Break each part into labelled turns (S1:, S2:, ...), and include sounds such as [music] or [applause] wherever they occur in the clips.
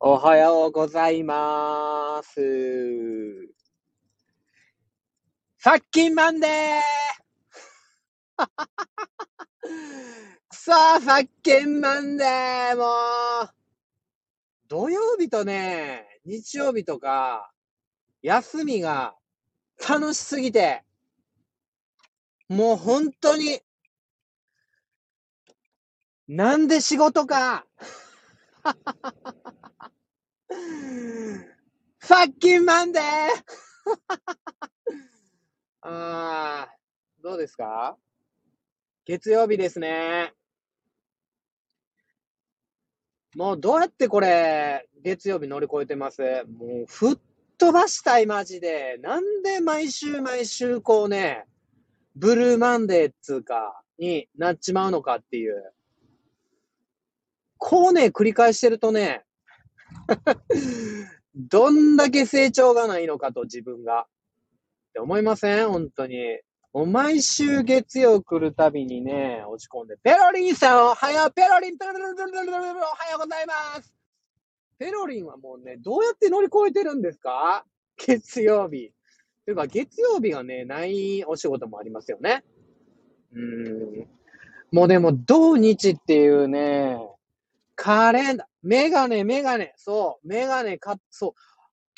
S1: おはようございます。 fuckin' Monday さあ、 fuckin' Monday もう、土曜日とね、日曜日とか、休みが楽しすぎて、もう本当に、なんで仕事か。ファッキンマンデーあー、どうですか？月曜日ですね。もうどうやってこれ、月曜日乗り越えてます？もう吹っ飛ばしたいマジで。なんで毎週毎週こうね、ブルーマンデーっつうか、になっちまうのかっていう。こうね、繰り返してるとね、[laughs] どんだけ成長がないのかと自分が。って思いません？本当に。もう毎週月曜来るたびにね、落ち込んで、ペロリンさんおはよう、ペロリン、ペロリン、ペロリン、ペロリンおはようございます。ペロリンはもうね、どうやって乗り越えてるんですか？月曜日。というか、月曜日がね、ないお仕事もありますよね。うん。もうでも、土日っていうね、カレンダー、メガネ、メガネ、そう、メガネか、そう、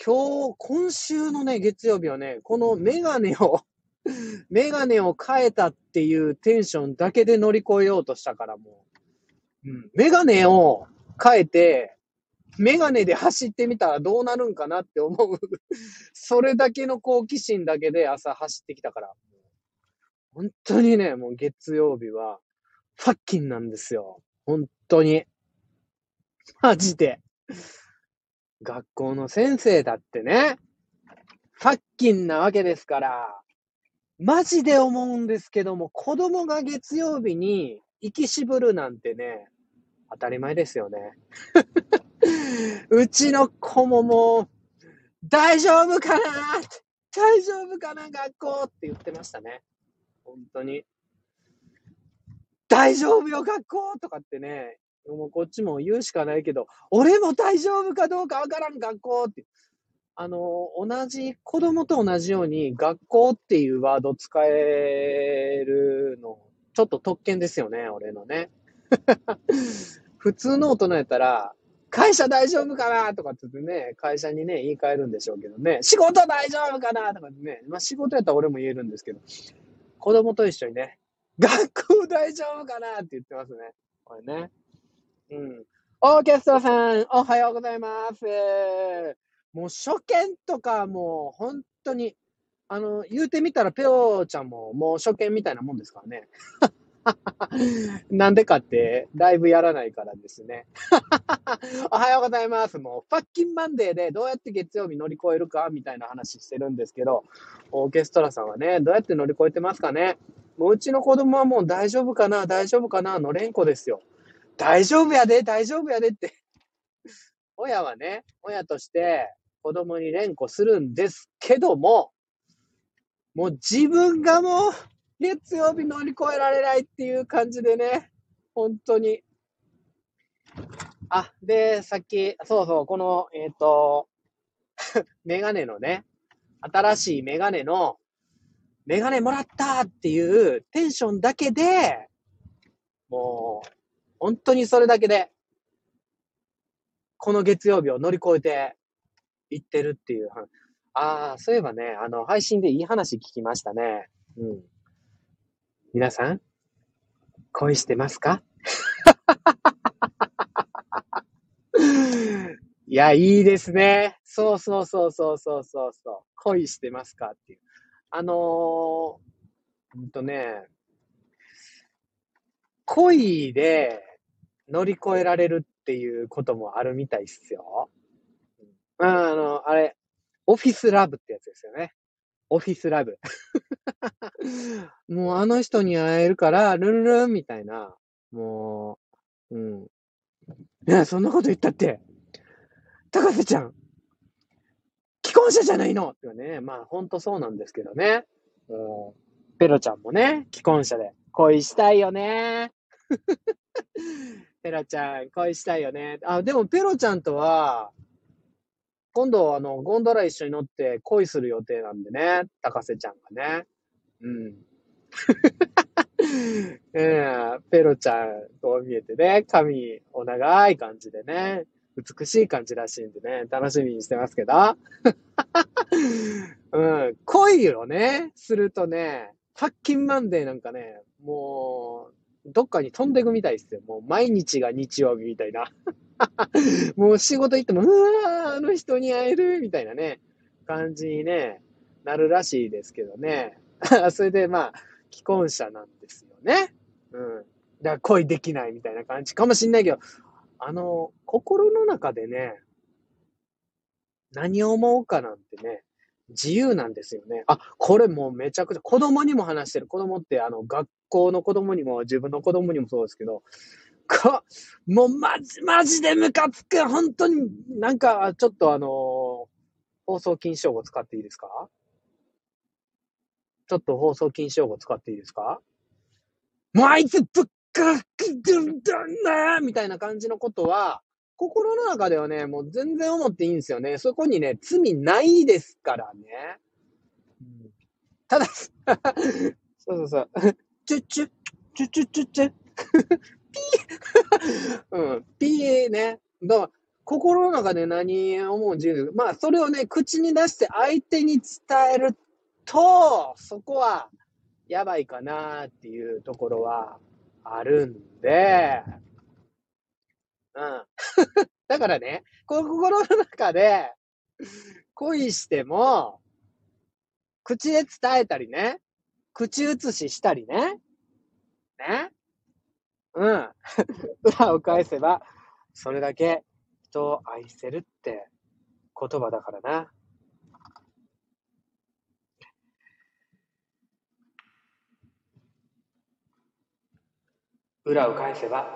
S1: 今日、今週のね、月曜日はね、このメガネを、[laughs] メガネを変えたっていうテンションだけで乗り越えようとしたからもう、うん、メガネを変えて、メガネで走ってみたらどうなるんかなって思う。[laughs] それだけの好奇心だけで朝走ってきたから。本当にね、もう月曜日は、ファッキンなんですよ。本当に。[laughs] マジで。学校の先生だってね、ファッキンなわけですから、マジで思うんですけども、子供が月曜日に行きしぶるなんてね、当たり前ですよね。[laughs] うちの子ももう、大丈夫かな大丈夫かな学校って言ってましたね。本当に。大丈夫よ学校とかってね、もうこっちも言うしかないけど、俺も大丈夫かどうかわからん学校って。あの、同じ、子供と同じように学校っていうワード使えるの、ちょっと特権ですよね、俺のね。[laughs] 普通の大人やったら、会社大丈夫かなとかって言ってね、会社にね、言い換えるんでしょうけどね、仕事大丈夫かなとかってね、まあ仕事やったら俺も言えるんですけど、子供と一緒にね、学校大丈夫かなって言ってますね。これね。うん。オーケストラさん、おはようございます。もう初見とかもう本当に、あの、言うてみたらペオちゃんももう初見みたいなもんですからね。[laughs] なんでかって、ライブやらないからですね。[laughs] おはようございます。もう、 fuckin' Monday でどうやって月曜日乗り越えるかみたいな話してるんですけど、オーケストラさんはね、どうやって乗り越えてますかねもううちの子供はもう大丈夫かな大丈夫かなの連呼ですよ。大丈夫やで大丈夫やでって。親はね、親として子供に連呼するんですけども、もう自分がもう月曜日乗り越えられないっていう感じでね、本当に。あ、で、さっき、そうそう、この、えっ、と、[laughs] メガネのね、新しいメガネの、メガネもらったっていうテンションだけで、もう、本当にそれだけで、この月曜日を乗り越えていってるっていう。ああ、そういえばね、あの、配信でいい話聞きましたね。うん。皆さん、恋してますか？[laughs] いや、いいですね。そうそうそうそうそうそうそう。恋してますかっていう。あのー、ほんとね、恋で乗り越えられるっていうこともあるみたいっすよ。うん、あの、あれ、オフィスラブってやつですよね。オフィスラブ。[laughs] もうあの人に会えるから、ルンルンみたいな。もう、うん。いや、そんなこと言ったって。高瀬ちゃん、既婚者じゃないのってね、まあほんとそうなんですけどね。もうペロちゃんもね、既婚者で恋したいよね。ペロちゃん、恋したいよね。あ、でもペロちゃんとは、今度、あの、ゴンドラ一緒に乗って恋する予定なんでね、高瀬ちゃんがね。うん。[laughs] ええペロちゃん、こう見えてね、髪、お長い感じでね、美しい感じらしいんでね、楽しみにしてますけど。[laughs] うん、恋をね、するとね、ファッキンマンデーなんかね、もう、どっかに飛んでいくみたいですよ。もう毎日が日曜日みたいな。[laughs] もう仕事行っても、うわー、あの人に会えるみたいなね、感じにね、なるらしいですけどね。[laughs] それでまあ、既婚者なんですよね。うん。だから恋できないみたいな感じかもしんないけど、あの、心の中でね、何を思うかなんてね、自由なんですよね。あ、これもうめちゃくちゃ、子供にも話してる。子供って、あの、学校の子供にも、自分の子供にもそうですけど、か、もうマジ、マジでムカつく。本当に、なんか、ちょっとあの放送禁止用語使っていいですか？ちょっと放送禁止用語使っていいですか？もうあいつぶっかけてんだなみたいな感じのことは、心の中ではね、もう全然思っていいんですよね。そこにね、罪ないですからね。ただ、[laughs] そうそうそう。チュッチュッ、チュチュチュチュ。ピーうん、ピーね。だから、心の中で何を思う自由まあ、それをね、口に出して相手に伝えると、そこは、やばいかなっていうところはあるんで、うん。だからね、心の中で恋しても、口で伝えたりね、口移ししたりね、ね、うん。[laughs] 裏を返せば、それだけ人を愛せるって言葉だからな。裏を返せば、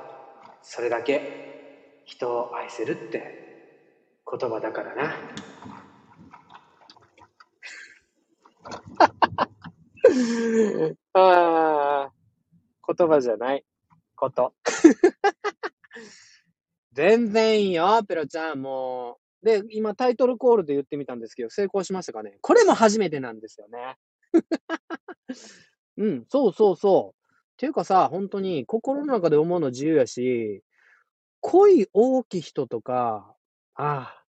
S1: それだけ人を愛せるって言葉だからな。[laughs] ああ、言葉じゃない。こと。[laughs] 全然いいよ、ペロちゃん、もう。で、今タイトルコールで言ってみたんですけど、成功しましたかねこれも初めてなんですよね。[laughs] うん、そうそうそう。ていうかさ、本当に心の中で思うの自由やし、恋大きい人とか、ああ、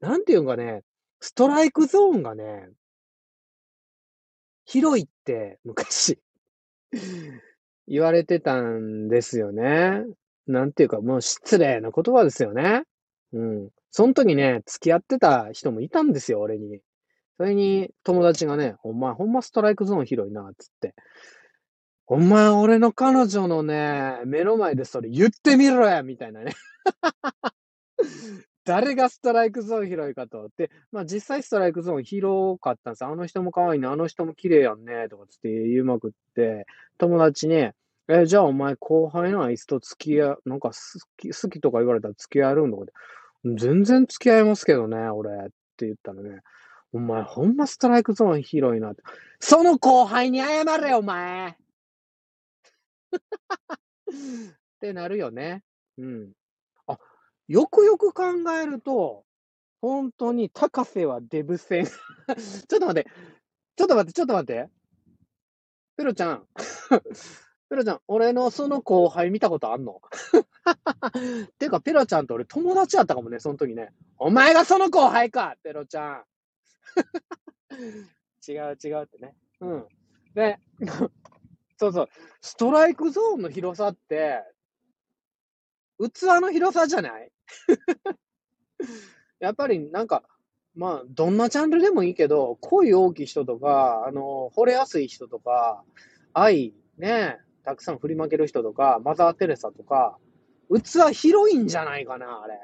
S1: なんていうんかね、ストライクゾーンがね、広いって昔言われてたんですよね。なんていうか、もう失礼な言葉ですよね。うん。その時ね、付き合ってた人もいたんですよ、俺に。それに友達がね、お前ほんまストライクゾーン広いな、つって。お前俺の彼女のね、目の前でそれ言ってみろやみたいなね。誰がストライクゾーン広いかと。で、まあ実際ストライクゾーン広かったんです。あの人も可愛いね、あの人も綺麗やんね、とかつって言いまくって、友達に、え、じゃあお前後輩のあいつと付き合う、なんか好き、好きとか言われたら付き合えるんとかで、全然付き合いますけどね、俺って言ったらね、お前ほんまストライクゾーン広いなって。その後輩に謝れ、お前 [laughs] ってなるよね。うん。よくよく考えると、本当に高瀬はデブ戦。[laughs] ちょっと待って。ちょっと待って、ちょっと待って。ペロちゃん。[laughs] ペロちゃん、俺のその後輩見たことあんの？[laughs] てか、ペロちゃんと俺友達やったかもね、その時ね。お前がその後輩かペロちゃん。違う違うってね。うん。で、そうそう。ストライクゾーンの広さって、器の広さじゃない？[laughs] やっぱりなんか、まあ、どんなジャンルでもいいけど、恋大きい人とか、あの、惚れやすい人とか、愛、ね、たくさん振りまける人とか、マザー・テレサとか、器広いんじゃないかな、あれ。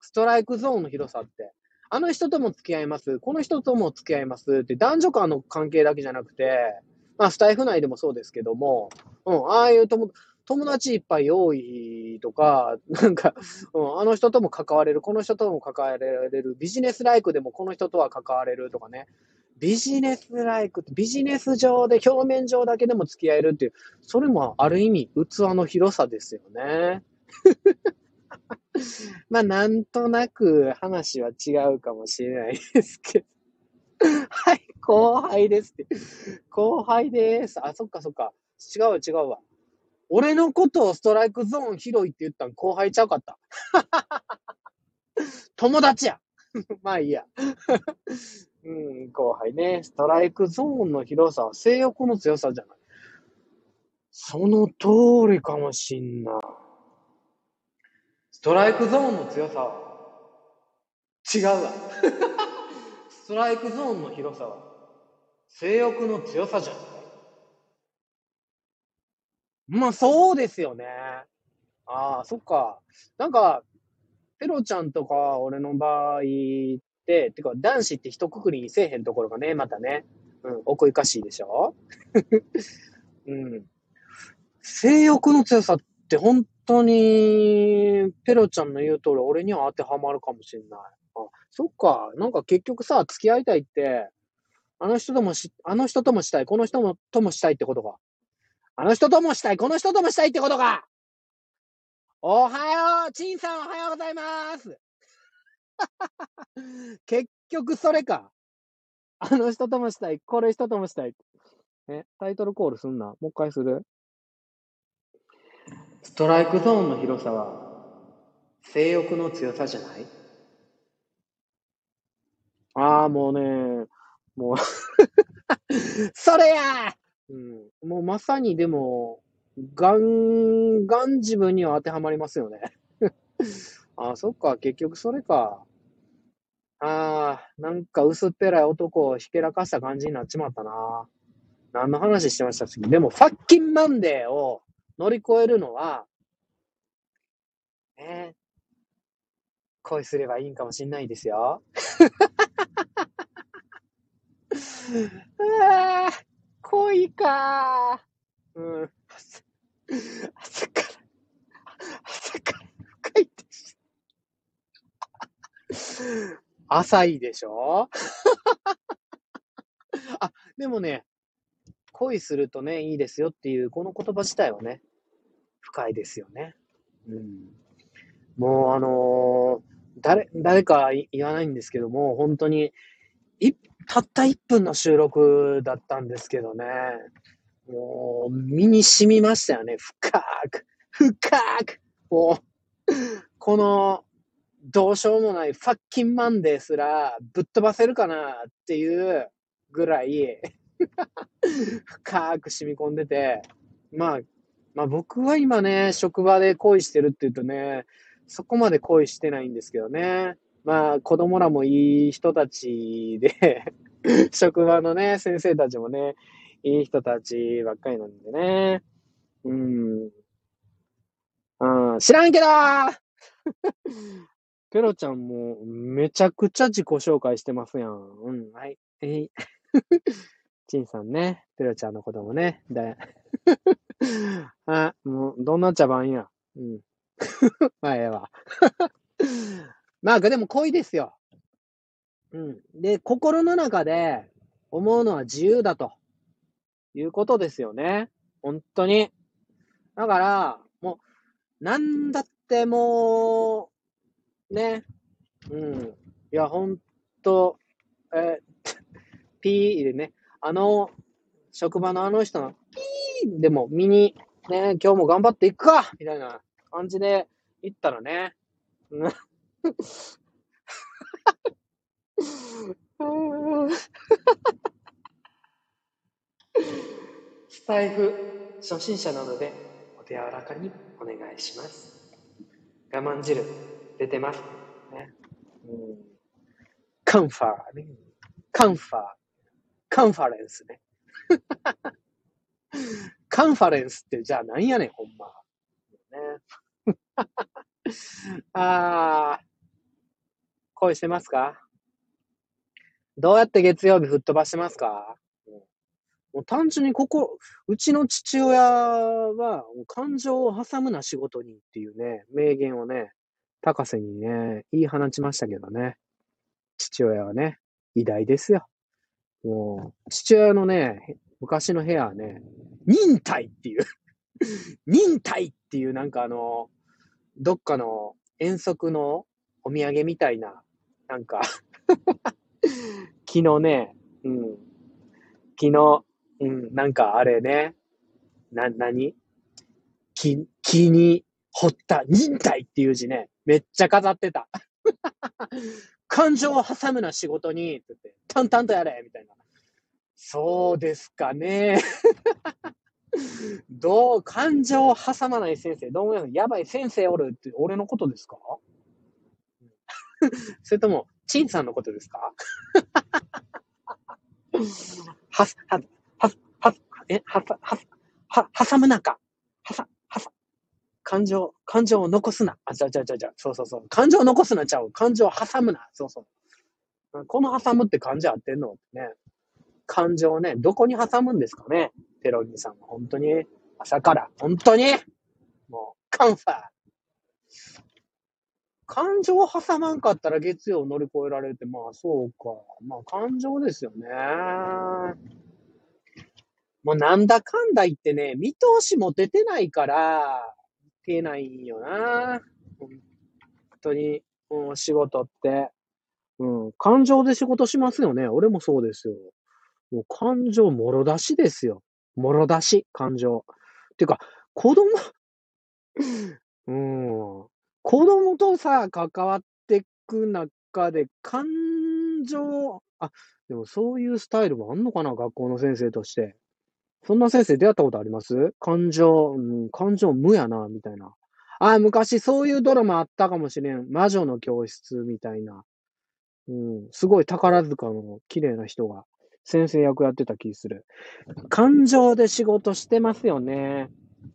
S1: ストライクゾーンの広さって。あの人とも付き合います、この人とも付き合いますって、男女間の関係だけじゃなくて、まあ、スタイフ内でもそうですけども、うん、ああいう友友達いっぱい多いとか、なんか、うん、あの人とも関われる、この人とも関われる、ビジネスライクでもこの人とは関われるとかね。ビジネスライク、ビジネス上で表面上だけでも付き合えるっていう、それもある意味器の広さですよね。[laughs] まあ、なんとなく話は違うかもしれないですけど。はい、後輩ですって。後輩です。あ、そっかそっか。違う違うわ。俺のことをストライクゾーン広いって言ったん後輩ちゃうかった。[laughs] 友達や。[laughs] まあいいや。[laughs] うん、後輩ね。ストライクゾーンの広さは性欲の強さじゃない。その通りかもしんな。ストライクゾーンの強さは違うわ。ストライクゾーンの広さは性欲の強さじゃない。まあそうですよね。ああ、そっか。なんか、ペロちゃんとか俺の場合って、てか男子って一括りにせえへんところがね、またね、うん、奥ゆかしいでしょ？[laughs] うん。性欲の強さって本当に、ペロちゃんの言う通り俺には当てはまるかもしれない。あ、そっか。なんか結局さ、付き合いたいって、あの人ともし、あの人ともしたい、この人もともしたいってことか。あの人ともしたい、この人ともしたいってことか。おはよう、チンさんおはようございます。[laughs] 結局それか。あの人ともしたい、これ人ともしたい。え、タイトルコールすんな。もう一回する？ストライクゾーンの広さは、性欲の強さじゃない？ああ、もうね、もう [laughs] それやうん。もうまさにでも、ガン、ガン自分には当てはまりますよね。あ [laughs] あ、そっか、結局それか。ああ、なんか薄っぺらい男をひけらかした感じになっちまったな。何の話してました次。でも、ファッキンマンデーを乗り越えるのは、ね恋すればいいんかもしんないですよ。あ [laughs] あ恋かうん。朝から、朝から深いです。浅いでしょ？[laughs] あ、でもね、恋するとね、いいですよっていう、この言葉自体はね、深いですよね。うん。もう、あのー、誰、誰か言わないんですけども、本当に、い、たった1分の収録だったんですけどね、もう、身に染みましたよね。深く、深く、もう、この、どうしようもないファッキンマンデーすらぶっ飛ばせるかなっていうぐらい深く染み込んでて、まあ、まあ僕は今ね、職場で恋してるって言うとね、そこまで恋してないんですけどね。まあ子供らもいい人たちで [laughs] 職場のね、先生たちもね、いい人たちばっかりなんでね。うん。うん、知らんけど [laughs] ペロちゃんもめちゃくちゃ自己紹介してますやん。うん、はい。えい。[laughs] チンさんね、ペロちゃんのこともね、だあ、もう、どんな茶番や。うん。まあ、ええわ。まあ、でも恋ですよ。うん。で、心の中で思うのは自由だと。いうことですよね。本当に。だから、もう、なんだってもう、ね。うん。いや、ほんと、え [laughs] ピーでね、あの、職場のあの人のピーでも見に、ね、今日も頑張っていくかみたいな感じで行ったらね、スタイフ初心者なのでお手柔らかにお願いします。我慢汁出てます。ね、うん、カンファーね。カンファー。カンファレンスね。カンファレンスってじゃあ何やねん、ほんま。ね、[laughs] あー、恋してますか？どうやって月曜日吹っ飛ばしてますか？もう単純にここ、うちの父親は、感情を挟むな仕事にっていうね、名言をね、高瀬にね、言い放ちましたけどね。父親はね、偉大ですよ。もう、父親のね、昔の部屋はね、忍耐っていう、[laughs] 忍耐っていうなんかあの、どっかの遠足のお土産みたいな、なんか。[laughs] 昨日ね、うん、昨日、うん、なんかあれね、な、なに木、木に彫った。忍耐っていう字ね、めっちゃ飾ってた。[laughs] 感情を挟むな仕事に、って言って、淡々とやれみたいな。そうですかね。[laughs] どう、感情を挟まない先生、どう思いますやばい先生おるって。俺のことですか？[laughs] それとも、チンさんのことですか？[laughs] は、は、は、は、え、は、は、は、挟むなか。はさ、はさ。感情、感情を残すな。あ、じゃじゃじゃじゃ、そうそうそう。感情を残すなちゃう。感情を挟むな。そうそう。この挟むって漢字合ってんのってね。感情をね、どこに挟むんですかね？テロニーさんは本当に、朝から、本当に、もう、カンファー。感情を挟まんかったら月曜乗り越えられて、まあそうか。まあ感情ですよね。もうなんだかんだ言ってね、見通しも出てないから、出ないよな。本当に、う、仕事って。うん、感情で仕事しますよね。俺もそうですよ。もう感情もろ出しですよ。もろ出し、感情。っていうか、子供 [laughs] うん。子供とさ、関わってく中で、感情、あ、でもそういうスタイルもあんのかな学校の先生として。そんな先生出会ったことあります？感情、うん、感情無やな、みたいな。あ、昔そういうドラマあったかもしれん。魔女の教室みたいな。うん、すごい宝塚の綺麗な人が先生役やってた気する。感情で仕事してますよね。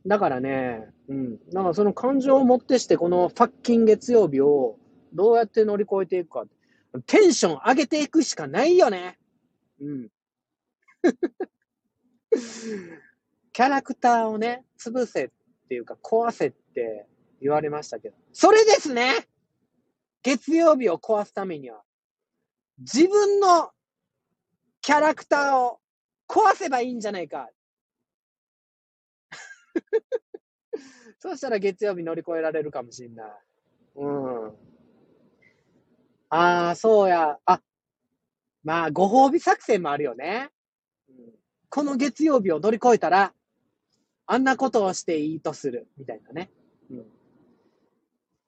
S1: だからね、うん。だからその感情をもってして、このファッキン月曜日をどうやって乗り越えていくか。テンション上げていくしかないよね。うん。[laughs] キャラクターをね、潰せっていうか壊せって言われましたけど。それですね月曜日を壊すためには、自分のキャラクターを壊せばいいんじゃないか。[laughs] そうしたら月曜日乗り越えられるかもしんない。うん。ああ、そうや。あ、まあ、ご褒美作戦もあるよね。うん、この月曜日を乗り越えたら、あんなことをしていいとする。みたいなね。うん。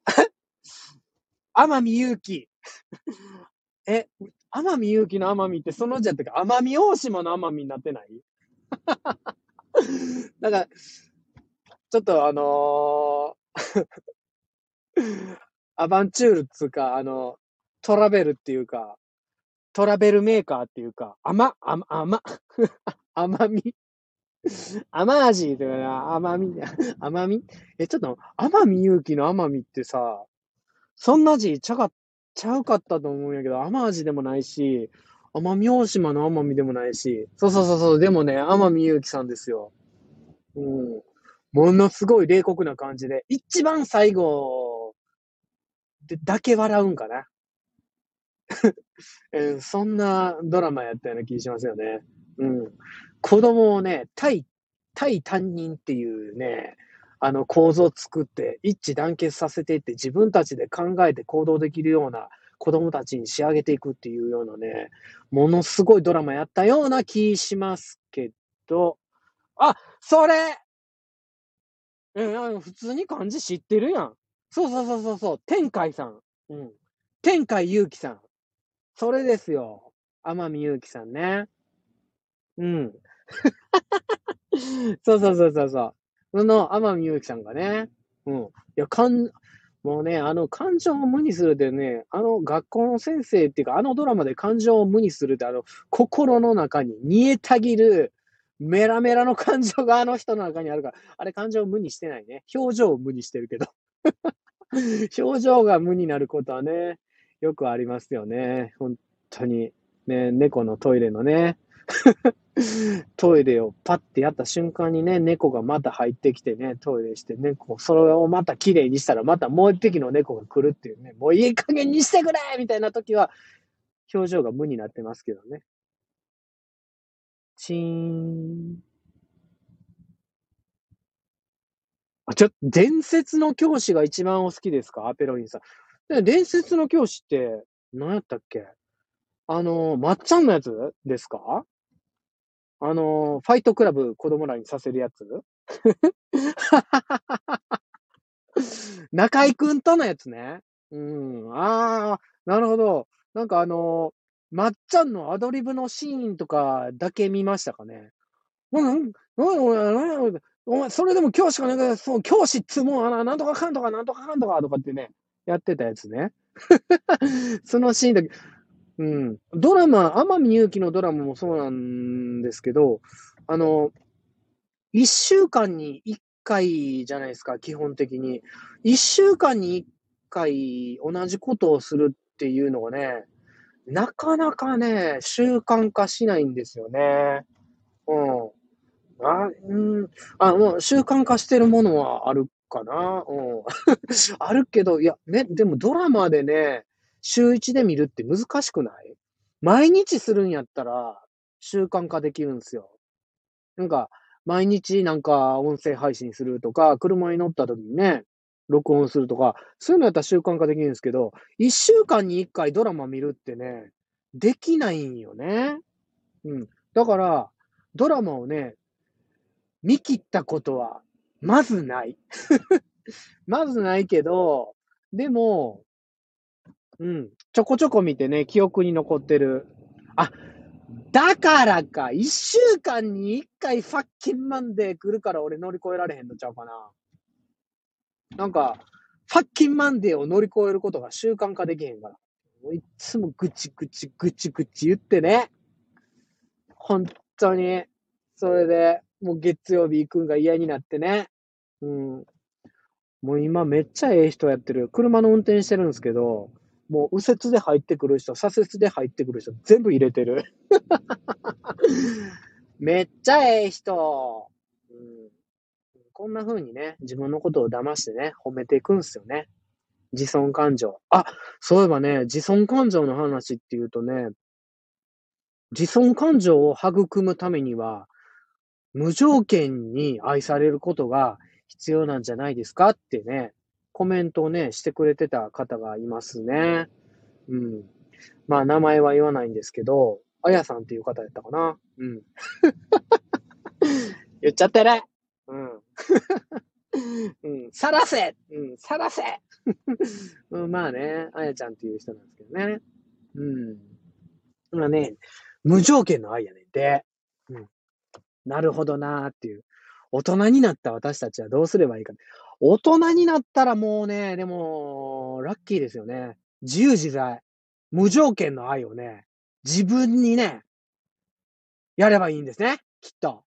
S1: [laughs] 天海祐希。[laughs] え、天海祐希の天海ってその字やったか、奄美大島の奄美になってないだから、ちょっとあのー、[laughs] アバンチュールっつうか、あの、トラベルっていうか、トラベルメーカーっていうか、甘、甘、甘、[laughs] 甘み？[laughs] 甘味というか、甘み、甘み？え、ちょっと、奄美勇気の奄美ってさ、そんな字ちゃかちゃうかったと思うんやけど、甘味でもないし、奄美大島の奄美でもないし、そうそうそうそう、でもね、奄美ゆうきさんですよ。うん。ものすごい冷酷な感じで、一番最後でだけ笑うんかな。[laughs] えー、そんなドラマやったような気しますよね。うん。子供をね、対、対担任っていうね、あの構造作って一致団結させていって自分たちで考えて行動できるような子供たちに仕上げていくっていうようなね、ものすごいドラマやったような気しますけど、あ、それうん、普通に漢字知ってるやん。そうそうそうそうそう、天海さん。うん。天海祐希さん。それですよ。天海祐希さんね。うん。[laughs] そうそうそうそうそう。その、天海祐希さんがね、うん。いや、かん、もうね、あの、感情を無にするでね、あの、学校の先生っていうか、あのドラマで感情を無にするって、あの、心の中に煮えたぎる、メラメラの感情があの人の中にあるから、あれ感情を無にしてないね。表情を無にしてるけど。[laughs] 表情が無になることはね、よくありますよね。本当に。ね、猫のトイレのね、[laughs] トイレをパッてやった瞬間にね、猫がまた入ってきてね、トイレして、猫、それをまた綺麗にしたら、またもう一匹の猫が来るっていうね、もういい加減にしてくれみたいな時は、表情が無になってますけどね。チーン。あ、ちょ、伝説の教師が一番お好きですか？ペロリンさん。で伝説の教師って、何やったっけ？あの、まっちゃんのやつですか？あの、ファイトクラブ子供らにさせるやつ？[laughs] 中井くんとのやつね。うん。ああ、なるほど。なんかあの、まっちゃんのアドリブのシーンとかだけ見ましたかね。うん、うん、お前、それでも教師かなんか、そう、教師っつもう、あなんとかかんとか、なんとかかんとかとかってね、やってたやつね。[laughs] そのシーンだけ、うん。ドラマ、天海祐希のドラマもそうなんですけど、あの、一週間に一回じゃないですか、基本的に。一週間に一回同じことをするっていうのがね、なかなかね、習慣化しないんですよね。うん。あ、うん。あ、もう習慣化してるものはあるかな。うん。[laughs] あるけど、いや、ね、でもドラマでね、週一で見るって難しくない？毎日するんやったら習慣化できるんですよ。なんか、毎日なんか音声配信するとか、車に乗った時にね、録音するとか、そういうのやったら習慣化できるんですけど、一週間に一回ドラマ見るってね、できないんよね。うん。だから、ドラマをね、見切ったことは、まずない。[laughs] まずないけど、でも、うん、ちょこちょこ見てね、記憶に残ってる。あ、だからか、一週間に一回ファッキンマンデー来るから俺乗り越えられへんのちゃうかな。なんか、ファッキンマンデーを乗り越えることが習慣化できへんから。もういつもぐちぐちぐちぐち言ってね。本当に。それで、もう月曜日行くんが嫌になってね。うん。もう今めっちゃええ人やってる。車の運転してるんですけど、もう右折で入ってくる人、左折で入ってくる人、全部入れてる。[laughs] めっちゃええ人。こんな風にね、自分のことを騙してね、褒めていくんすよね。自尊感情。あ、そういえばね、自尊感情の話っていうとね、自尊感情を育むためには、無条件に愛されることが必要なんじゃないですかってね、コメントをね、してくれてた方がいますね。うん。まあ、名前は言わないんですけど、あやさんっていう方やったかな。うん。[laughs] 言っちゃってる。うん。うん。さらせうん。さらせうん、まあね、あやちゃんっていう人なんですけどね。うん。まあね、無条件の愛やねんて。うん。なるほどなーっていう。大人になった私たちはどうすればいいか。大人になったらもうね、でも、ラッキーですよね。自由自在。無条件の愛をね、自分にね、やればいいんですね。きっと。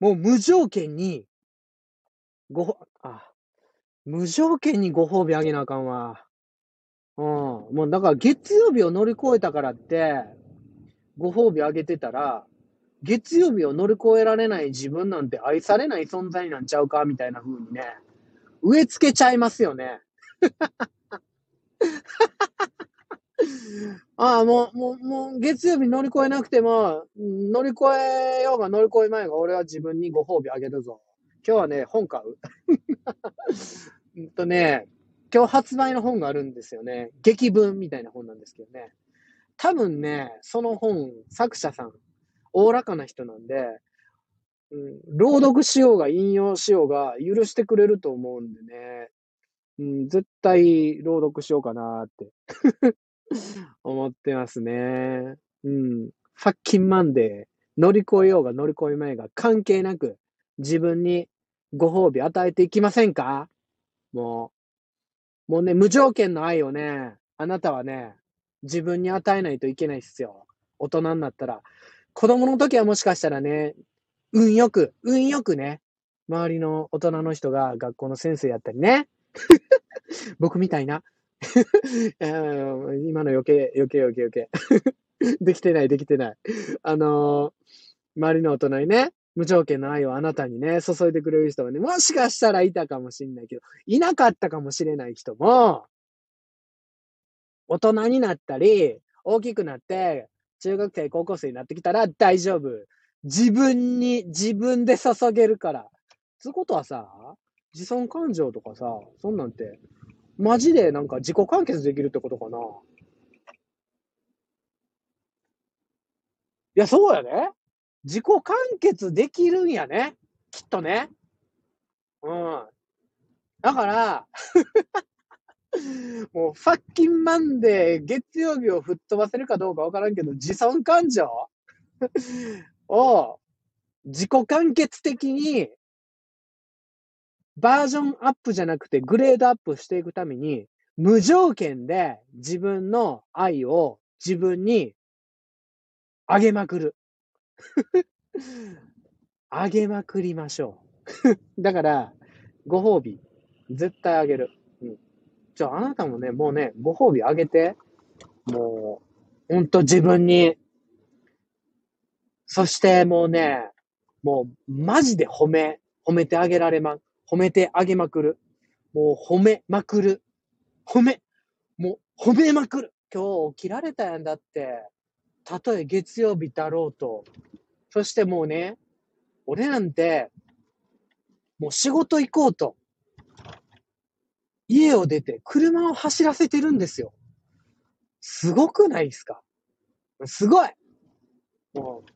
S1: もう無条件に、ご、あ、無条件にご褒美あげなあかんわ。うん。もうだから月曜日を乗り越えたからって、ご褒美あげてたら、月曜日を乗り越えられない自分なんて愛されない存在なんちゃうか？みたいな風にね、植え付けちゃいますよね。[laughs] ああ、もう、もう、もう、月曜日乗り越えなくても、乗り越えようが乗り越えまいが、俺は自分にご褒美あげるぞ。今日はね、本買う。[laughs] うんとね、今日発売の本があるんですよね。劇文みたいな本なんですけどね。多分ね、その本、作者さん、おおらかな人なんで、うん、朗読しようが引用しようが許してくれると思うんでね。うん、絶対朗読しようかなって思ってますね。うん。ファッキンマンデー、乗り越えようが乗り越えまいが関係なく自分にご褒美与えていきませんか？もう。もうね、無条件の愛をね、あなたはね、自分に与えないといけないっすよ。大人になったら。子供の時はもしかしたらね、運よく、運よくね、周りの大人の人が学校の先生やったりね。[laughs] 僕みたいな。[laughs] 今の余計、余計余計余計。[laughs] できてない、できてない。あのー、周りの大人にね、無条件の愛をあなたにね、注いでくれる人がね、もしかしたらいたかもしれないけど、いなかったかもしれない人も、大人になったり、大きくなって、中学生、高校生になってきたら大丈夫。自分に、自分で注げるから。つうことはさ、自尊感情とかさ、そんなんて、マジでなんか自己完結できるってことかな。いや、そうやね。自己完結できるんやね。きっとね。うん。だから、[laughs] もう、ファッキンマンデー、月曜日を吹っ飛ばせるかどうかわからんけど、自尊感情？[laughs] を自己完結的にバージョンアップじゃなくてグレードアップしていくために、無条件で自分の愛を自分にあげまくる。[laughs] あげまくりましょう。[laughs] だから、ご褒美、絶対あげる。うん。じゃあ、あなたもね、もうね、ご褒美あげて。もう、ほんと自分に。そしてもうね、もう、マジで褒め、褒めてあげられま、褒めてあげまくる。もう褒めまくる。褒め、もう褒めまくる。今日起きられたやんだって。たとえ月曜日だろうと。そしてもうね、俺なんて、もう仕事行こうと。家を出て車を走らせてるんですよ。すごくないですか？すごいもう、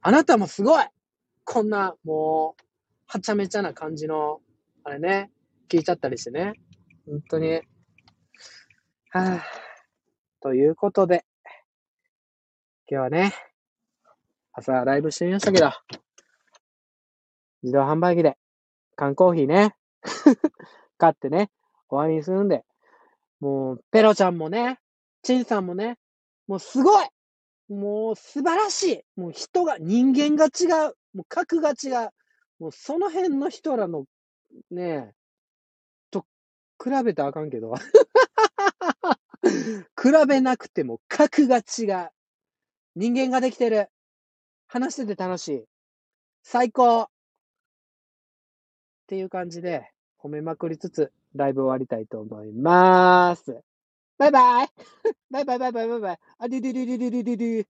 S1: あなたもすごいこんな、もう、はちゃめちゃな感じの、あれね、聞いちゃったりしてね。本当に。はぁ。ということで、今日はね、朝ライブしてみましたけど、自動販売機で缶コーヒーね、[laughs] 買ってね、終わりにするんで、もう、ペロちゃんもね、チンさんもね、もうすごいもう素晴らしいもう人が、人間が違うもう格が違うもうその辺の人らの、ねえ、と、比べたらあかんけど。[laughs] 比べなくても格が違う。人間ができてる。話してて楽しい。最高っていう感じで、褒めまくりつつ、ライブ終わりたいと思います。バイバイ [laughs] バイバイバイバイバイバイあ、デュデュデュデュデュデュデュ